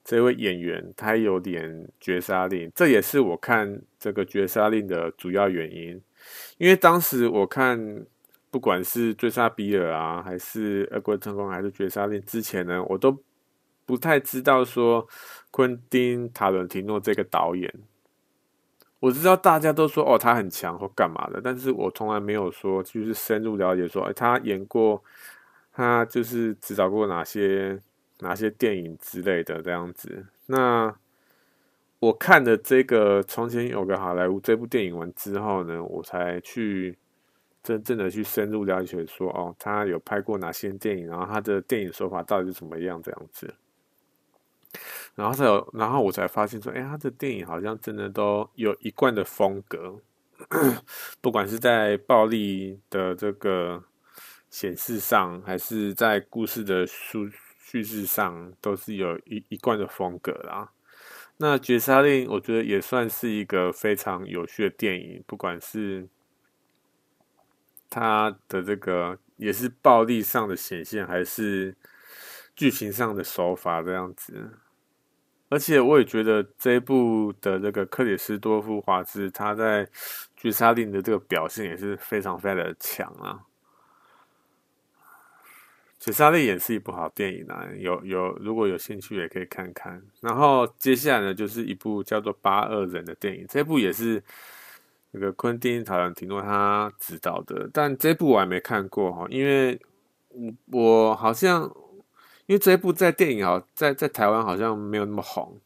这位演员，他有点绝杀令，这也是我看这个绝杀令的主要原因。因为当时我看，不管是追杀比尔啊，还是《恶棍特工》，还是绝杀令之前呢，我都不太知道说昆汀塔伦提诺这个导演。我知道大家都说哦，他很强或干嘛的，但是我从来没有说就是深入了解说，哎，他演过，他就是指导过哪些哪些电影之类的这样子。那我看的这个《从前有个好莱坞》这部电影完之后呢，我才去真正的去深入了解说，哦，他有拍过哪些电影，然后他的电影手法到底是怎么样这样子。然后才有，然后我才发现说，哎，他的电影好像真的都有一贯的风格，不管是在暴力的这个显示上，还是在故事的叙叙事上，都是有一一贯的风格啦。那《绝杀令》我觉得也算是一个非常有趣的电影，不管是它的这个也是暴力上的显现，还是剧情上的手法这样子。而且我也觉得这一部的这个克里斯多夫华兹他在《绝杀令》的这个表现也是非常非常的强啊。《绝杀令》也是一部好电影啊，有有如果有兴趣也可以看看。然后接下来呢，就是一部叫做《八二人》的电影，这部也是那个昆汀·塔伦提诺他执导的，但这部我还没看过哈，因为我我好像因为这一部在电影好在在台湾好像没有那么红。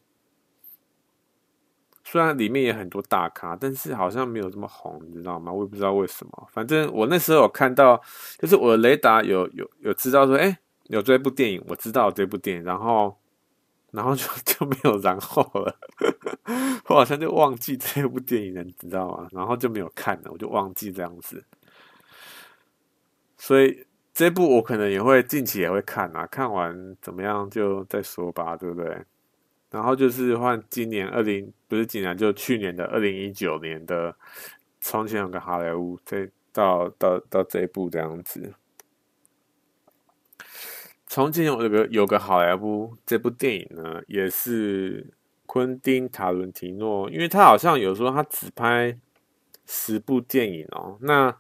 虽然里面也很多大咖，但是好像没有这么红，你知道吗？我也不知道为什么。反正我那时候有看到，就是我的雷达有有有知道说，哎、有这部电影，我知道这部电影，然后然后就 就没有然后了。我好像就忘记这部电影了，你知道吗？然后就没有看了，我就忘记这样子。所以这部我可能也会近期也会看啊，看完怎么样就再说吧，对不对？然后就是换今年二零不是今年，就去年的二零一九年的《从前有个好莱坞》这到到到这一部这样子。从前有个有个好莱坞这部电影呢，也是昆汀塔伦提诺，因为他好像有说他只拍十部电影哦。那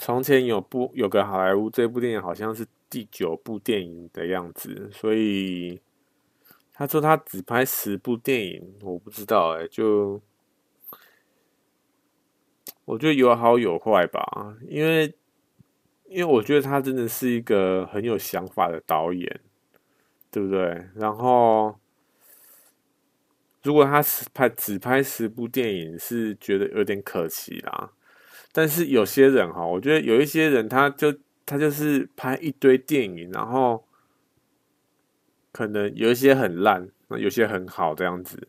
从前有部有个好莱坞这部电影好像是第九部电影的样子，所以。他说他只拍十部电影，我不知道哎、就我觉得有好有坏吧，因为因为我觉得他真的是一个很有想法的导演，对不对？然后如果他只拍只拍十部电影，是觉得有点可惜啦。但是有些人哈，我觉得有一些人，他就他就是拍一堆电影，然后。可能有一些很烂，那有些很好这样子。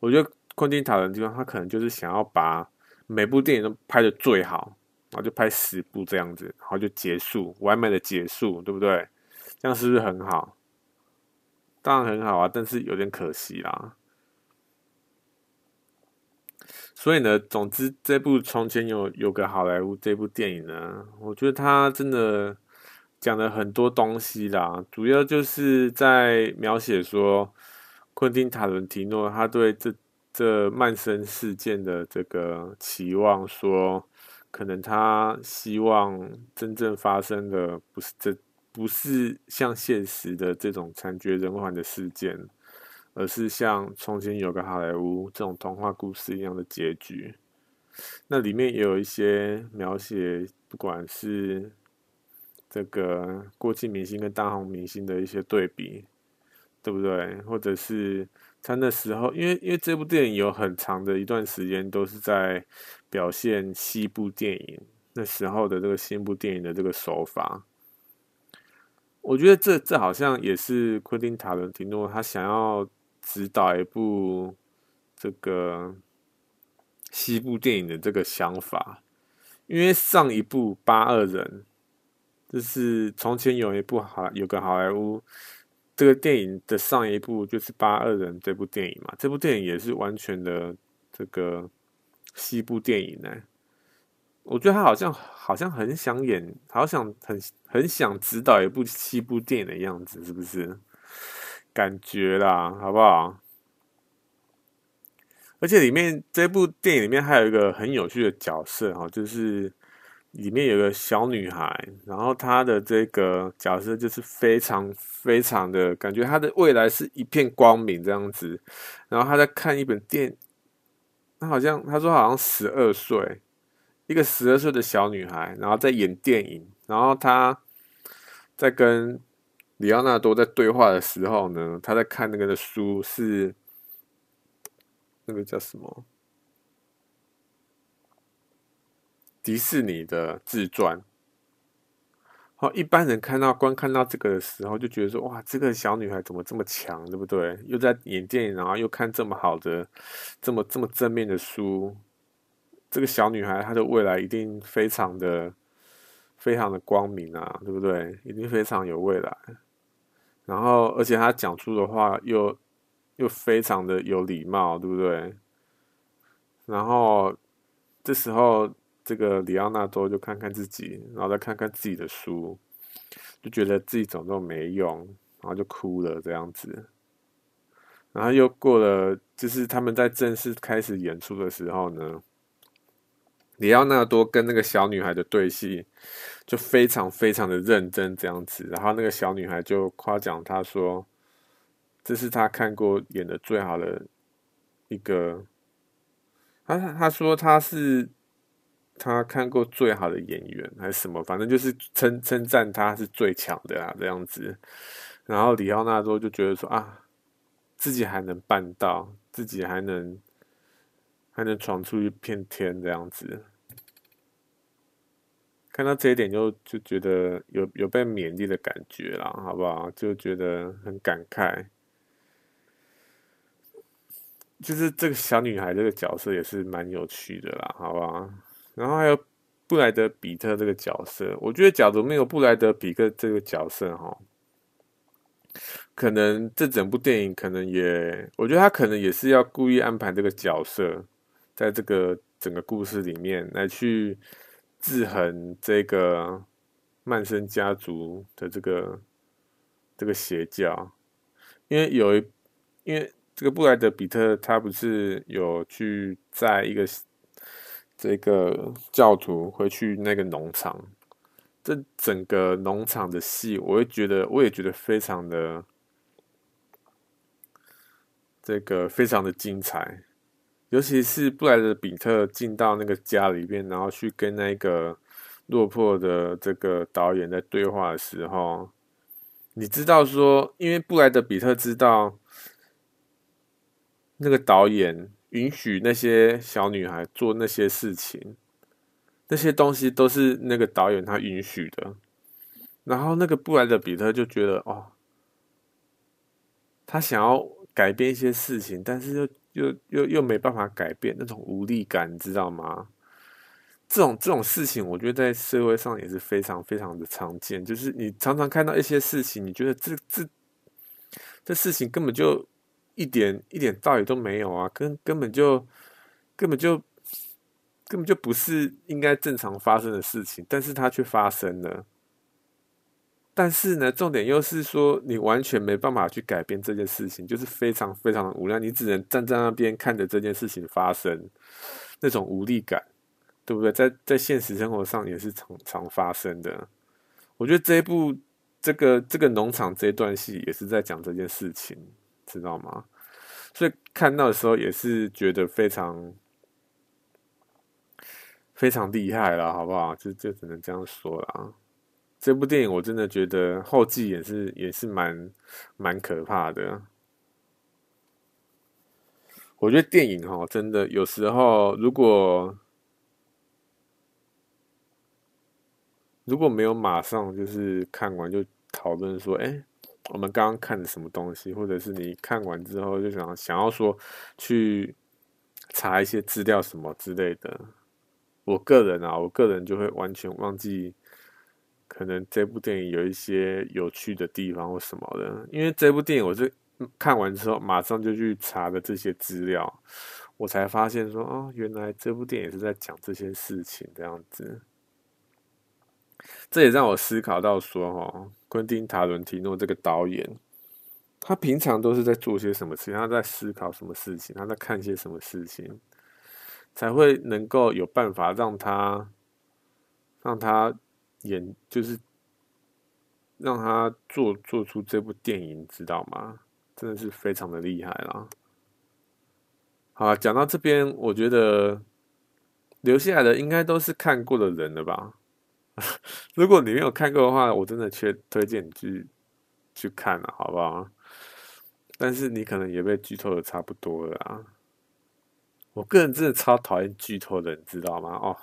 我觉得昆汀塔伦蒂诺他可能就是想要把每部电影都拍得最好，然后就拍十部这样子，然后就结束，完美的结束，对不对？这样是不是很好？当然很好啊，但是有点可惜啦。所以呢，总之这部从前有有个好莱坞这部电影呢，我觉得它真的。讲了很多东西啦，主要就是在描写说，昆汀塔伦提诺他对这这曼森事件的这个期望，说可能他希望真正发生的不是这不是像现实的这种惨绝人寰的事件，而是像从前有个好莱坞这种童话故事一样的结局。那里面也有一些描写，不管是。这个过气明星跟当红明星的一些对比，对不对？或者是他那时候，因为因为这部电影有很长的一段时间都是在表现西部电影那时候的这个西部电影的这个手法，我觉得这这好像也是昆汀塔伦提诺他想要指导一部这个西部电影的这个想法，因为上一部《八二人》。就是从前有一部好有个好莱坞，这个电影的上一部就是《八二人》这部电影嘛。这部电影也是完全的这个西部电影呢。我觉得他好像好像很想演，好想很很想指导一部西部电影的样子，是不是？感觉啦，好不好？而且里面这部电影里面还有一个很有趣的角色哈，就是。里面有个小女孩，然后她的这个角色就是非常非常的感觉，她的未来是一片光明这样子。然后她在看一本电，她好像她说好像十二岁，一个十二岁的小女孩，然后在演电影。然后她在跟李奥纳多在对话的时候呢，他在看那个的书是那个叫什么？迪士尼的自传，好，一般人看到观看到这个的时候，就觉得说，哇，这个小女孩怎么这么强，对不对？又在演电影，然后又看这么好的、这么这么正面的书，这个小女孩她的未来一定非常的、非常的光明啊，对不对？一定非常有未来。然后，而且他讲出的话又又非常的有礼貌，对不对？然后这时候，这个里奥纳多就看看自己，然后再看看自己的书，就觉得自己怎么都没用，然后就哭了这样子。然后又过了，就是他们在正式开始演出的时候呢，李奥纳多跟那个小女孩的对戏就非常非常的认真这样子。然后那个小女孩就夸奖他说。这是他看过演的最好的一个，他他说他是他看过最好的演员还是什么，反正就是称称赞他是最强的啊这样子。然后里奥纳多就觉得说啊，自己还能办到，自己还能还能闯出一片天这样子。看到这一点就就觉得有有被勉励的感觉啦，好不好？就觉得很感慨。就是这个小女孩这个角色也是蛮有趣的啦，好不好？然后还有布莱德彼特这个角色，我觉得假如没有布莱德彼特这个角色哈，可能这整部电影可能也，我觉得他可能也是要故意安排这个角色，在这个整个故事里面来去制衡这个曼森家族的这个这个邪教，因为有一因为。这个布莱德彼特他不是有去在一个这个教徒回去那个农场，这整个农场的戏，我会觉得我也觉得非常的这个非常的精彩，尤其是布莱德彼特进到那个家里面，然后去跟那个落魄的这个导演在对话的时候，你知道说，因为布莱德彼特知道。那个导演允许那些小女孩做那些事情，那些东西都是那个导演他允许的。然后那个布莱德彼特就觉得，哦，他想要改变一些事情，但是又又又又没办法改变，那种无力感，你知道吗？这种这种事情，我觉得在社会上也是非常非常的常见。就是你常常看到一些事情，你觉得这这这事情根本就。一点一点道理都没有啊，根根本就根本就根本就不是应该正常发生的事情，但是它却发生了。但是呢，重点又是说，你完全没办法去改变这件事情，就是非常非常的无奈，你只能站在那边看着这件事情发生，那种无力感，对不对？在在现实生活上也是常常发生的。我觉得这一部这个这个农场这一段戏也是在讲这件事情。知道吗？所以看到的时候也是觉得非常非常厉害了，好不好？就就只能这样说了。这部电影我真的觉得后继也是也是蛮蛮可怕的。我觉得电影哈，真的有时候如果如果没有马上就是看完就讨论说，哎。我们刚刚看的什么东西，或者是你看完之后就想想要说去查一些资料什么之类的，我个人啊，我个人就会完全忘记，可能这部电影有一些有趣的地方或什么的，因为这部电影我是看完之后马上就去查的这些资料，我才发现说哦，原来这部电影是在讲这些事情这样子。这也让我思考到说，哈，昆汀·塔伦提诺这个导演，他平常都是在做些什么事情？他在思考什么事情？他在看些什么事情，才会能够有办法让他让他演，就是让他做做出这部电影，知道吗？真的是非常的厉害啦。好，讲到这边，我觉得留下来的应该都是看过的人了吧。如果你没有看过的话，我真的推推荐你去去看了，好不好？但是你可能也被剧透的差不多了啊！我个人真的超讨厌剧透的，你知道吗？哦，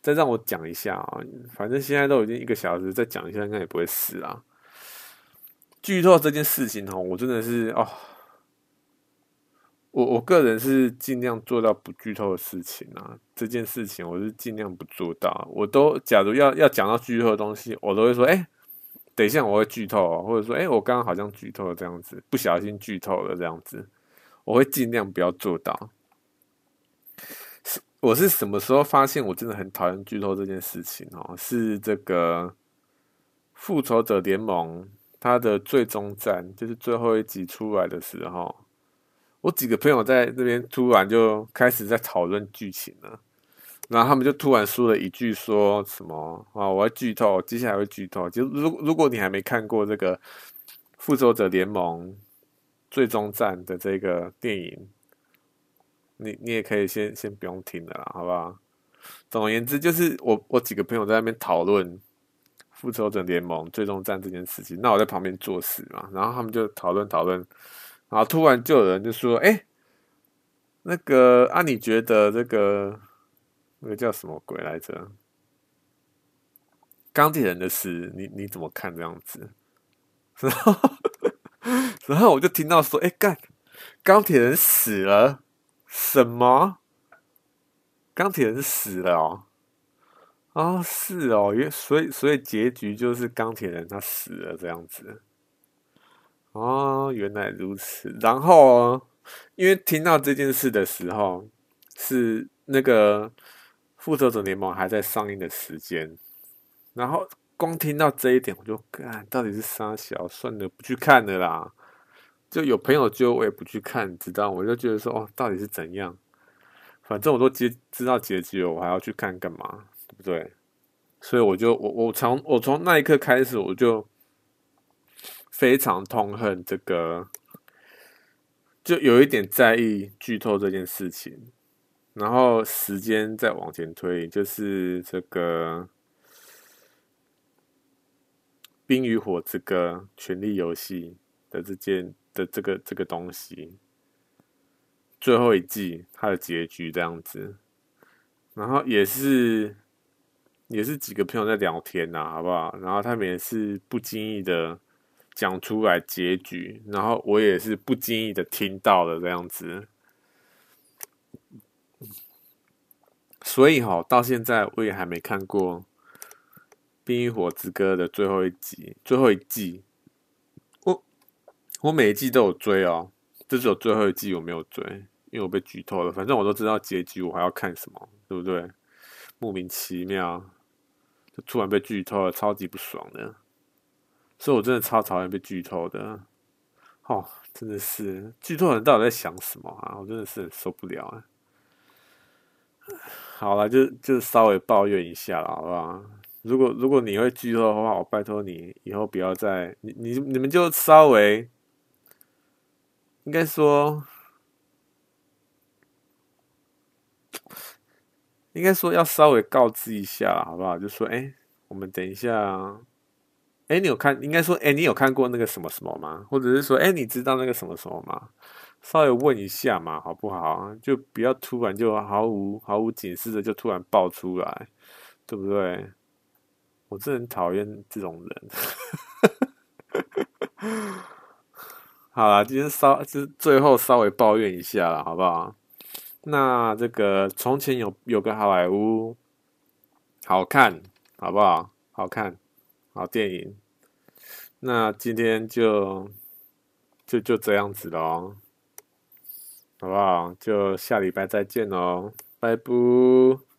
再让我讲一下啊！反正现在都已经一个小时，再讲一下应该也不会死啊。剧透这件事情哦，我真的是哦。我我个人是尽量做到不剧透的事情啊，这件事情我是尽量不做到。我都假如要要讲到剧透的东西，我都会说，哎、等一下我会剧透，或者说，哎、我刚刚好像剧透了这样子，不小心剧透了这样子。我会尽量不要做到。我是什么时候发现我真的很讨厌剧透这件事情哦？是这个《复仇者联盟》它的最终战，就是最后一集出来的时候，我几个朋友在那边突然就开始在讨论剧情了，然后他们就突然说了一句，说什么啊？我要剧透，接下来会剧透。就如如果你还没看过这个《复仇者联盟》最终战的这个电影。你你也可以先先不用听了啦，好不好？总而言之，就是我我几个朋友在那边讨论《复仇者联盟》最终战这件事情，那我在旁边做事嘛，然后他们就讨论讨论，然后突然就有人就说：“哎、那个啊，你觉得这个那个叫什么鬼来着？钢铁人的死，你你怎么看这样子？” 然后 然后我就听到说：“哎、干，钢铁人死了。”什么？钢铁人死了哦？啊、哦，是哦，因所以所以结局就是钢铁人他死了这样子。哦，原来如此。然后，因为听到这件事的时候，是那个复仇者联盟还在上映的时间，然后光听到这一点，我就看，到底是啥小？算了，不去看了啦。就有朋友就我也不去看，知道我就觉得说哦，到底是怎样？反正我都结知道结局了，我还要去看干嘛？对不对？所以我就我我从我从那一刻开始，我就非常痛恨这个，就有一点在意剧透这件事情。然后时间再往前推，就是这个《冰与火之歌》《权力游戏》的这件。的这个这个东西，最后一季它的结局这样子，然后也是也是几个朋友在聊天呐、啊，好不好？然后他们也是不经意的讲出来结局，然后我也是不经意的听到了这样子，所以哈，到现在我也还没看过《冰与火之歌》的最后一集，最后一季。我每一季都有追哦，这只有最后一季我没有追，因为我被剧透了。反正我都知道结局，我还要看什么，对不对？莫名其妙，就突然被剧透了，超级不爽的。所以我真的超讨厌被剧透的。哦，真的是剧透人到底在想什么啊？我真的是很受不了啊。好了，就就稍微抱怨一下了，好不好？如果如果你会剧透的话，我拜托你以后不要再你你你们就稍微。应该说，应该说要稍微告知一下，好不好？就说，哎，我们等一下，哎，你有看？应该说，哎，你有看过那个什么什么吗？或者是说，哎，你知道那个什么什么吗？稍微问一下嘛，好不好？就不要突然就毫无毫无警示的就突然爆出来，对不对？我真的很讨厌这种人。好啦，今天稍就是最后稍微抱怨一下了，好不好？那这个从前有有个好莱坞，好看，好不好？好看，好电影。那今天就就就这样子喽，好不好？就下礼拜再见喽，拜拜。